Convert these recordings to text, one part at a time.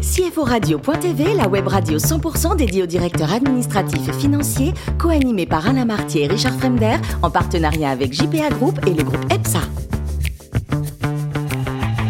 CFO Radio.tv, la web radio 100% dédiée aux directeurs administratifs et financiers, co-animée par Alain Martier et Richard Fremder, en partenariat avec JPA Group et le groupe EPSA.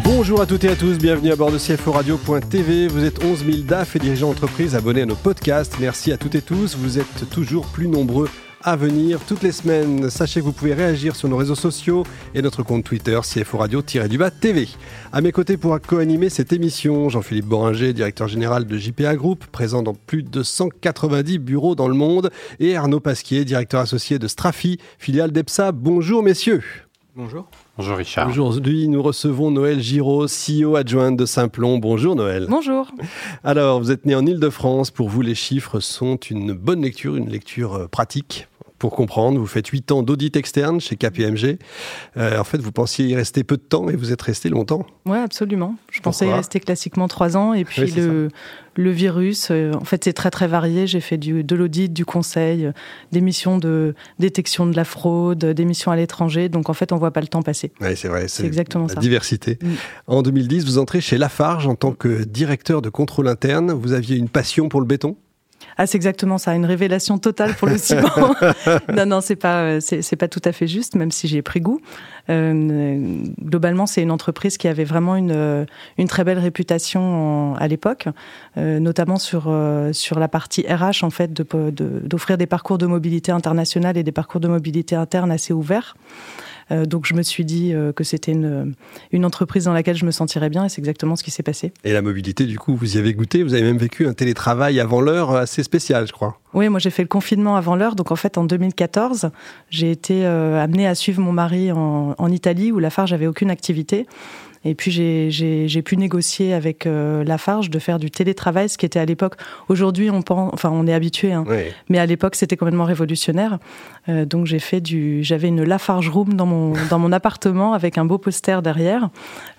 Bonjour à toutes et à tous, bienvenue à bord de CFO Radio.tv. Vous êtes 11 000 DAF et dirigeants d'entreprise abonnés à nos podcasts. Merci à toutes et tous, vous êtes toujours plus nombreux à venir toutes les semaines. Sachez que vous pouvez réagir sur nos réseaux sociaux et notre compte Twitter CFO Radio-du-Bas TV. À mes côtés pour co-animer cette émission, Jean-Philippe Boringer, directeur général de JPA Group, présent dans plus de 190 bureaux dans le monde, et Arnaud Pasquier, directeur associé de Strafi, filiale d'EPSA. Bonjour messieurs. Bonjour. Bonjour Richard. Aujourd'hui, nous recevons Noël Giraud, CEO adjointe de Simplon. Bonjour Noël. Bonjour. Alors, vous êtes né en Ile-de-France. Pour vous, les chiffres sont une bonne lecture, une lecture euh, pratique pour comprendre. Vous faites 8 ans d'audit externe chez KPMG. Euh, en fait, vous pensiez y rester peu de temps et vous êtes resté longtemps. Oui, absolument. Je pensais y rester classiquement 3 ans. Et puis le, le, virus, euh, en fait, c'est très très varié. J'ai fait du, de l'audit, du conseil, euh, des missions de détection de la fraude, des missions à l'étranger. Donc en fait, on ne voit pas le temps passer. Oui, c'est vrai. C'est exactement la ça. diversité. Mm. En 2010, vous entrez chez Lafarge en tant que directeur de contrôle interne. Vous aviez une passion pour le béton? Ah, c'est exactement ça, une révélation totale pour le ciment. non, non, c'est pas, euh, c'est pas tout à fait juste, même si j'ai pris goût. Euh, globalement, c'est une entreprise qui avait vraiment une, euh, une très belle réputation à l'époque, notamment sur, sur la partie RH, en fait, d'offrir de, des parcours de mobilité internationale et des parcours de mobilité interne assez ouverts. Euh, donc je me suis dit euh, que c'était une, une entreprise dans laquelle je me sentirais bien et c'est exactement ce qui s'est passé. Et la mobilité, du coup, vous y avez goûté, vous avez même vécu un télétravail avant l'heure assez spécial, je crois. Oui, moi j'ai fait le confinement avant l'heure. Donc en fait, en 2014, j'ai été euh, amenée à suivre mon mari en, en Italie où la Farge j'avais aucune activité. Et puis j'ai pu négocier avec euh, Lafarge de faire du télétravail, ce qui était à l'époque. Aujourd'hui, on pense, enfin, on est habitué, hein, mais à l'époque, c'était complètement révolutionnaire. Euh, donc j'ai fait du, j'avais une Lafarge room dans mon dans mon appartement avec un beau poster derrière,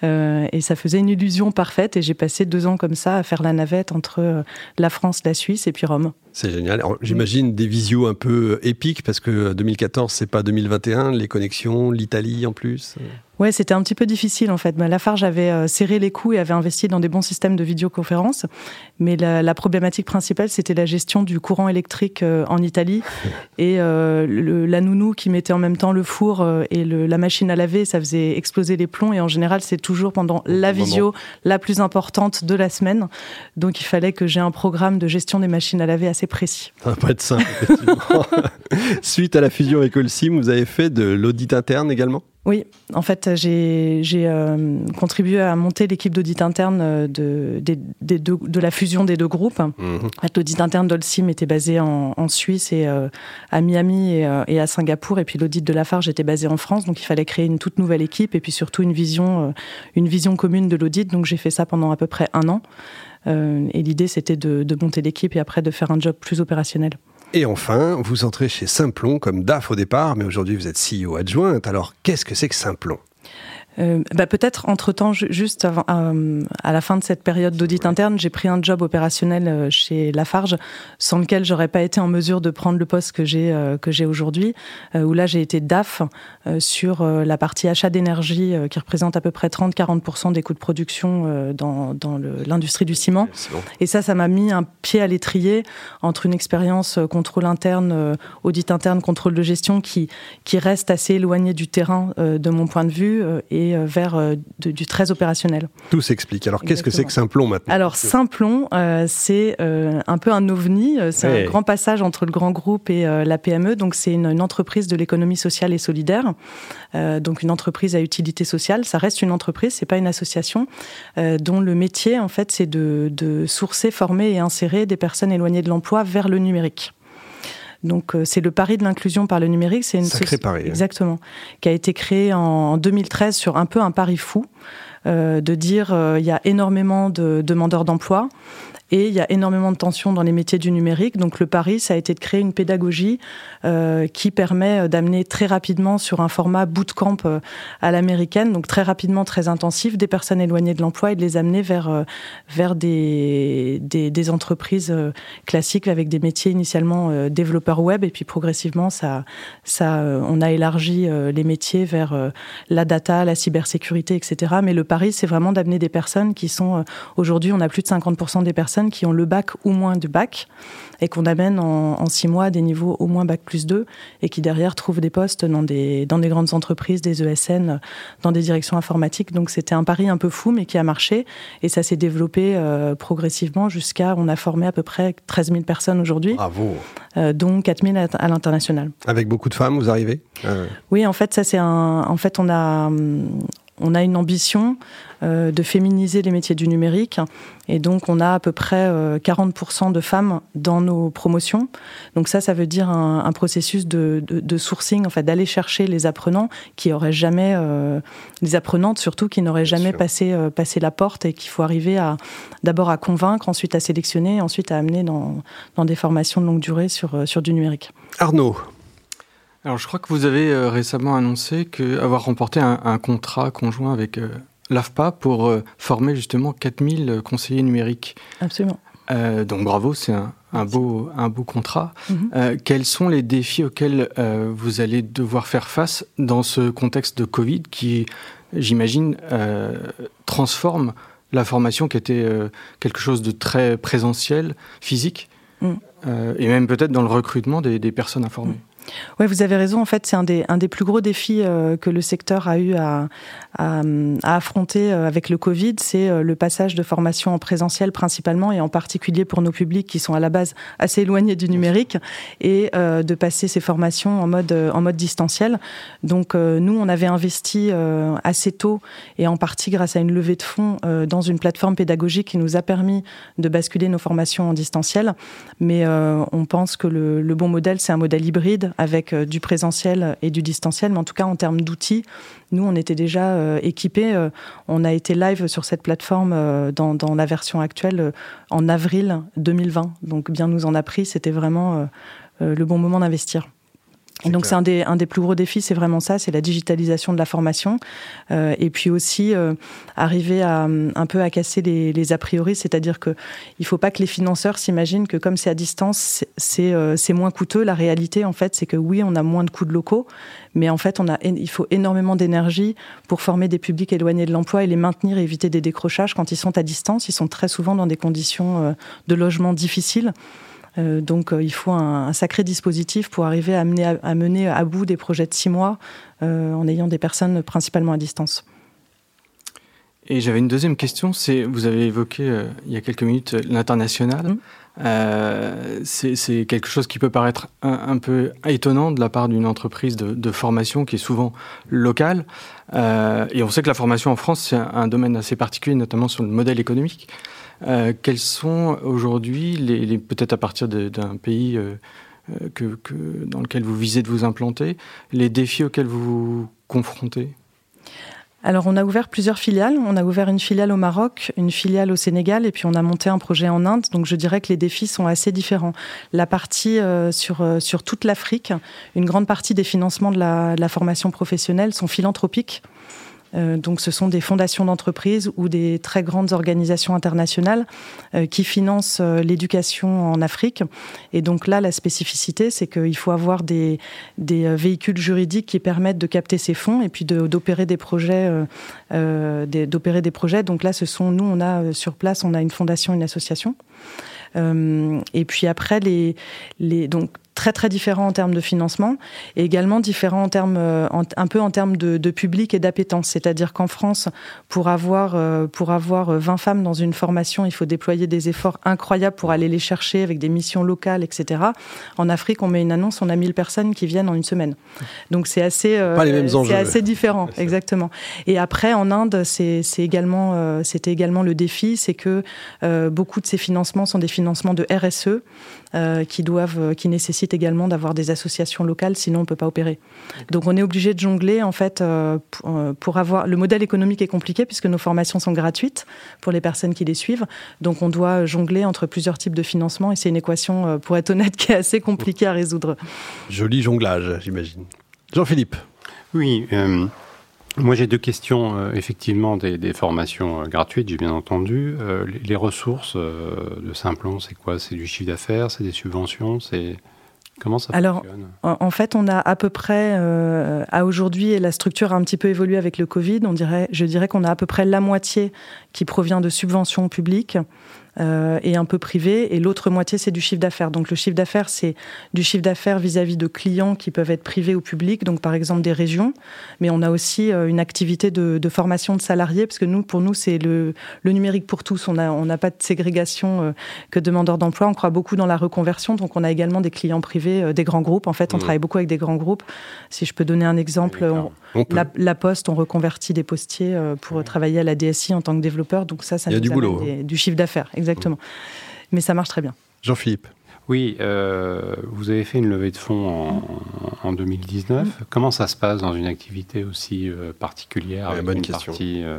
euh, et ça faisait une illusion parfaite. Et j'ai passé deux ans comme ça à faire la navette entre euh, la France, la Suisse et puis Rome. C'est génial. J'imagine des visios un peu épiques parce que 2014, c'est pas 2021, les connexions, l'Italie en plus. Ouais, c'était un petit peu difficile en fait. Bah, Lafarge avait euh, serré les coups et avait investi dans des bons systèmes de vidéoconférence, mais la, problématique principale c'était la gestion du courant électrique euh, en Italie et euh, la nounou qui mettait en même temps le four et la machine à laver, ça faisait exploser les plombs et en général c'est toujours pendant la visio la plus importante de la semaine, donc il fallait que j'ai un programme de gestion des machines à laver assez précis. Ça va pas être simple. Effectivement. Suite à la fusion avec Holcim, vous avez fait de l'audit interne également? Oui, en fait, j'ai euh, contribué à monter l'équipe d'audit interne euh, de, de, de, la fusion des deux groupes. Mhm. L'audit interne d'Olsim était basé en, en Suisse et euh, à Miami et, et, à Singapour, et puis l'audit de Lafarge était basé en France. Donc, il fallait créer une toute nouvelle équipe et puis surtout une vision, une vision commune de l'audit. Donc, j'ai fait ça pendant à peu près un an. et l'idée, c'était de, de monter l'équipe et après de faire un job plus opérationnel. Et enfin, vous entrez chez Simplon comme DAF au départ, mais aujourd'hui vous êtes CEO adjointe. Alors qu'est-ce que c'est que Simplon? Euh, bah peut-être entre-temps, juste avant, euh, à la fin de cette période d'audit interne, j'ai pris un job opérationnel euh, chez Lafarge, sans lequel j'aurais pas été en mesure de prendre le poste que j'ai que j'ai aujourd'hui, où là j'ai été DAF sur la partie achat d'énergie qui représente à peu près 30-40% des coûts de production dans, dans l'industrie du ciment. Et ça, ça m'a mis un pied à l'étrier entre une expérience contrôle interne, audit interne, contrôle de gestion qui qui reste assez éloigné du terrain de mon point de vue et euh, vers euh, du très opérationnel. Tout s'explique. Alors qu'est-ce que c'est que Simplon maintenant Alors Simplon, euh, c'est un peu un ovni, c'est un grand passage entre le grand groupe et la PME. Donc c'est une, entreprise de l'économie sociale et solidaire, donc une entreprise à utilité sociale. Ça reste une entreprise, c'est pas une association, dont le métier en fait c'est de, de sourcer, former et insérer des personnes éloignées de l'emploi vers le numérique. Donc euh, c'est le pari de l'inclusion par le numérique. C'est une Sacré pari. Exactement. Qui a été créé en 2013 sur un peu un pari fou. Euh, de dire euh, il y a énormément de demandeurs d'emploi Et il y a énormément de tensions dans les métiers du numérique. Donc le pari, ça a été de créer une pédagogie euh, qui permet d'amener très rapidement sur un format bootcamp euh, à l'américaine, donc très rapidement, très intensif, des personnes éloignées de l'emploi et de les amener vers, euh, vers des, des, des entreprises classiques avec des métiers initialement développeurs web et puis progressivement, ça, ça, on a élargi les métiers vers la data, la cybersécurité, etc. Mais le pari, c'est vraiment d'amener des personnes qui sont, aujourd'hui, on a plus de 50% des personnes qui ont le bac ou moins de bac et qu'on amène en, six mois à des niveaux au moins bac plus 2 et qui derrière trouvent des postes dans des, dans des grandes entreprises, des ESN, dans des directions informatiques. Donc c'était un pari un peu fou mais qui a marché et ça s'est développé euh, progressivement jusqu'à, on a formé à peu près 13 000 personnes aujourd'hui. Bravo. Euh, dont 4 000 à, l'international. Avec beaucoup de femmes, vous arrivez euh? Oui, en fait, ça c'est un. En fait, on a on a une ambition euh, de féminiser les métiers du numérique et donc on a à peu près 40% euh, de femmes dans nos promotions. Donc ça, ça veut dire un, processus de, sourcing, en fait, d'aller chercher les apprenants qui auraient jamais, euh, les apprenantes surtout, qui n'auraient jamais passé, passé la porte et qu'il faut arriver à d'abord à convaincre, ensuite à sélectionner, ensuite à amener dans, dans des formations de longue durée sur, sur du numérique. Arnaud, alors, je crois que vous avez euh, récemment annoncé que, avoir remporté un, contrat conjoint avec euh, l'AFPA pour euh, former justement 4000 conseillers numériques. Absolument. donc, bravo, c'est un, beau, un beau contrat. Mhm. quels sont les défis auxquels vous allez devoir faire face dans ce contexte de Covid qui, j'imagine, transforme la formation qui était quelque chose de très présentiel, physique, mm. et même peut-être dans le recrutement des, personnes informées? Mm. Oui, vous avez raison. En fait, c'est un des, un des plus gros défis euh, que le secteur a eu à, à, affronter euh, avec le Covid. C'est euh, le passage de formation en présentiel principalement et en particulier pour nos publics qui sont à la base assez éloignés du numérique et de passer ces formations en mode, en mode distanciel. Donc, nous, on avait investi assez tôt et en partie grâce à une levée de fonds dans une plateforme pédagogique qui nous a permis de basculer nos formations en distanciel. Mais on pense que le, le bon modèle, c'est un modèle hybride avec euh, du présentiel et du distanciel, mais en tout cas en termes d'outils, nous on était déjà euh, équipés. Euh, on a été live sur cette plateforme dans, dans, la version actuelle en avril 2020. Donc bien nous en a pris, c'était vraiment le bon moment d'investir. Et donc c'est un des, un des plus gros défis, c'est vraiment ça, c'est la digitalisation de la formation, euh, et puis aussi euh, arriver à un peu à casser les, les a priori, c'est-à-dire que il faut pas que les financeurs s'imaginent que comme c'est à distance, c'est euh, c'est moins coûteux. La réalité, en fait, c'est que oui, on a moins de coûts de locaux, mais en fait, on a, il faut énormément d'énergie pour former des publics éloignés de l'emploi et les maintenir, et éviter des décrochages quand ils sont à distance. Ils sont très souvent dans des conditions euh, de logement difficiles. Euh, donc euh, il faut un, sacré dispositif pour arriver à, mener à bout des projets de six mois euh, en ayant des personnes principalement à distance. Et j'avais une deuxième question, c'est vous avez évoqué il y a quelques minutes l'international. Mmh. c'est quelque chose qui peut paraître un, peu étonnant de la part d'une entreprise de, formation qui est souvent locale. et on sait que la formation en France, c'est un, domaine assez particulier, notamment sur le modèle économique. Euh, quels sont aujourd'hui, peut-être à partir d'un pays euh, euh, dans lequel vous visez de vous implanter, les défis auxquels vous vous confrontez? Alors on a ouvert plusieurs filiales. On a ouvert une filiale au Maroc, une filiale au Sénégal, et puis on a monté un projet en Inde. Donc je dirais que les défis sont assez différents. La partie sur toute l'Afrique, une grande partie des financements de la formation professionnelle sont philanthropiques. Euh, donc, ce sont des fondations d'entreprises ou des très grandes organisations internationales euh, qui financent euh, l'éducation en Afrique. Et donc là, la spécificité, c'est qu'il faut avoir des, véhicules juridiques qui permettent de capter ces fonds et puis d'opérer des projets, d'opérer des projets. Donc là, ce sont nous, on a sur place, on a une fondation, une association. et puis après, les, les, donc très très différent en termes de financement et également différent en termes euh, un peu en termes de, de public et d'appétence. C'est-à-dire qu'en France, pour avoir euh, pour avoir 20 femmes dans une formation, il faut déployer des efforts incroyables pour aller les chercher avec des missions locales, etc. En Afrique, on met une annonce, on a 1000 personnes qui viennent en une semaine. Donc c'est assez euh, c'est assez différent, exactement. Et après en Inde, c'est également c'était également le défi, c'est que beaucoup de ces financements sont des financements de RSE qui doivent qui nécessitent nécessite également d'avoir des associations locales, sinon on peut pas opérer. Donc on est obligé de jongler en fait pour avoir. Le modèle économique est compliqué puisque nos formations sont gratuites pour les personnes qui les suivent. Donc on doit jongler entre plusieurs types de financement et c'est une équation, pour être honnête, qui est assez compliquée à résoudre. Joli jonglage, j'imagine. Jean-Philippe. Oui. Moi, j'ai deux questions. Euh, effectivement, des, formations euh, gratuites, j'ai bien entendu. Euh, les, ressources de Simplon, c'est quoi? C'est du chiffre d'affaires C'est des subventions C'est Comment ça Alors, en, fait, on a à peu près, à aujourd'hui, et la structure a un petit peu évolué avec le Covid, on dirait, je dirais qu'on a à peu près la moitié qui provient de subventions publiques, euh, et un peu privé, et l'autre moitié c'est du chiffre d'affaires. Donc le chiffre d'affaires c'est du chiffre d'affaires vis-à-vis de clients qui peuvent être privés ou publics, donc par exemple des régions, mais on a aussi euh, une activité de, de, formation de salariés, parce que nous pour nous c'est le, le, numérique pour tous. On n'a on pas de ségrégation euh, que demandeurs d'emploi. On croit beaucoup dans la reconversion, donc on a également des clients privés, euh, des grands groupes. En fait, on mmh. travaille beaucoup avec des grands groupes. Si je peux donner un exemple, la, la, Poste, on reconvertit des postiers pour travailler à la DSI en tant que développeur. Donc ça, ça nous du, boulot. du chiffre d'affaires exactement. Mais ça marche très bien. Jean-Philippe. Oui, euh, vous avez fait une levée de fonds en, 2019. Comment ça se passe dans une activité aussi euh, particulière avec bonne une question. partie euh,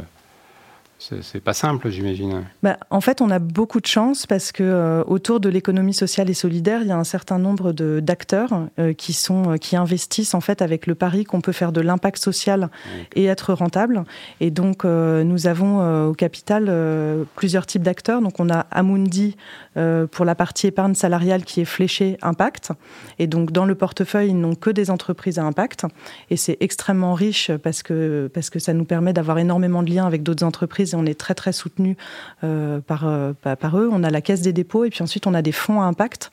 c'est pas simple, j'imagine. Bah, en fait, on a beaucoup de chance parce que euh, autour de l'économie sociale et solidaire, il y a un certain nombre d'acteurs euh, qui sont euh, qui investissent en fait avec le pari qu'on peut faire de l'impact social et être rentable. Et donc, nous avons au capital plusieurs types d'acteurs. Donc, on a Amundi pour la partie épargne salariale qui est fléchée impact. Et donc, dans le portefeuille, ils n'ont que des entreprises à impact. Et c'est extrêmement riche parce que parce que ça nous permet d'avoir énormément de liens avec d'autres entreprises on est très très soutenu euh, par, euh, par eux. On a la caisse des dépôts et puis ensuite on a des fonds à impact.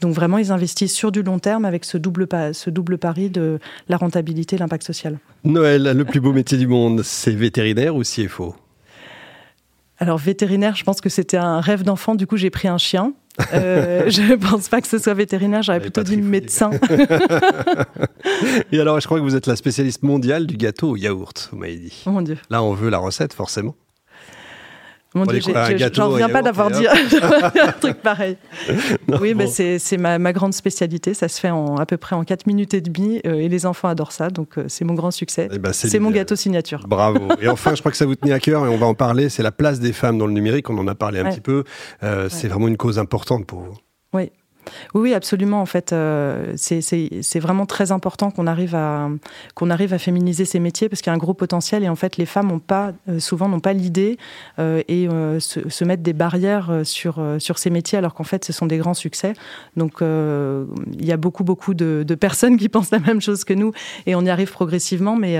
Donc vraiment, ils investissent sur du long terme avec ce double, ce double pari de la rentabilité et l'impact social. Noël, le plus beau métier du monde, c'est vétérinaire ou CFO Alors vétérinaire, je pense que c'était un rêve d'enfant, du coup j'ai pris un chien. Euh, je ne pense pas que ce soit vétérinaire, j'aurais plutôt dit médecin. et alors, je crois que vous êtes la spécialiste mondiale du gâteau au yaourt, vous m'avez dit. Oh mon Dieu. Là, on veut la recette, forcément. Mon Dieu, j'en reviens pas d'avoir dit un truc pareil. oui, mais c'est ma, ma, grande spécialité. Ça se fait en, à peu près en 4 minutes et demie euh, et les enfants adorent ça. Donc, euh, c'est mon grand succès. Eh ben, c'est mon gâteau signature. Bravo. Et enfin, je crois que ça vous tenait à cœur et on va en parler. C'est la place des femmes dans le numérique. On en a parlé un petit peu. Euh, c'est vraiment une cause importante pour vous. Oui, oui, absolument. En fait, euh, c'est vraiment très important qu'on arrive à arrive à féminiser ces métiers parce qu'il y a un gros potentiel et en fait, les femmes ont pas euh, souvent n'ont pas l'idée euh, et se, se, mettent des barrières sur sur ces métiers alors qu'en fait, ce sont des grands succès. Donc, il y a beaucoup beaucoup de, de, personnes qui pensent la même chose que nous et on y arrive progressivement. Mais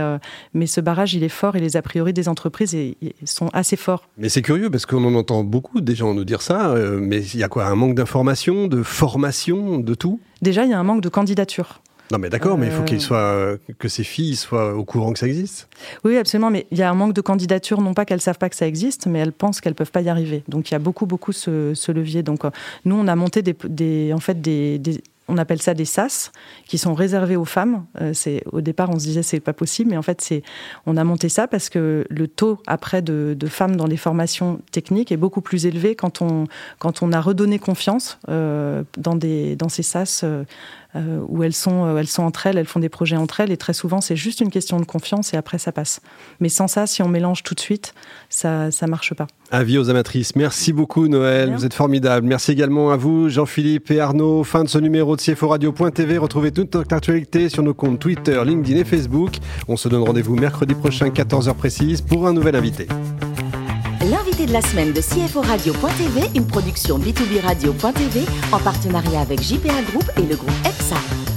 mais ce barrage, il est fort et les a priori des entreprises sont assez forts. Mais c'est curieux parce qu'on en entend beaucoup des gens nous dire ça. mais il y a quoi Un manque d'information, de formation de tout Déjà, il y a un manque de candidature. Non, mais d'accord, mais il faut qu'il soit, que ces filles soient au courant que ça existe. Oui, absolument, mais il y a un manque de candidature, non pas qu'elles savent pas que ça existe, mais elles pensent qu'elles peuvent pas y arriver. Donc il y a beaucoup, beaucoup ce, levier. Donc euh, nous, on a monté des, en fait des, on appelle ça des SAS, qui sont réservés aux femmes. Euh, au départ, on se disait c'est pas possible, mais en fait, on a monté ça parce que le taux après de, femmes dans les formations techniques est beaucoup plus élevé quand on a redonné confiance euh, dans dans ces SAS euh, où elles sont, euh, elles sont entre elles, elles font des projets entre elles, et très souvent c'est juste une question de confiance et après ça passe. Mais sans ça, si on mélange tout de suite, ça ça marche pas. Avis aux amatrices. Merci beaucoup Noël, vous êtes formidable. Merci également à vous Jean-Philippe et Arnaud. Fin de ce numéro de CFO Radio.tv. Retrouvez toute notre actualité sur nos comptes Twitter, LinkedIn et Facebook. On se donne rendez-vous mercredi prochain 14h précise pour un nouvel invité. De la semaine de CFO Radio.tv, une production B2B Radio.tv en partenariat avec JPA Group et le groupe EPSA.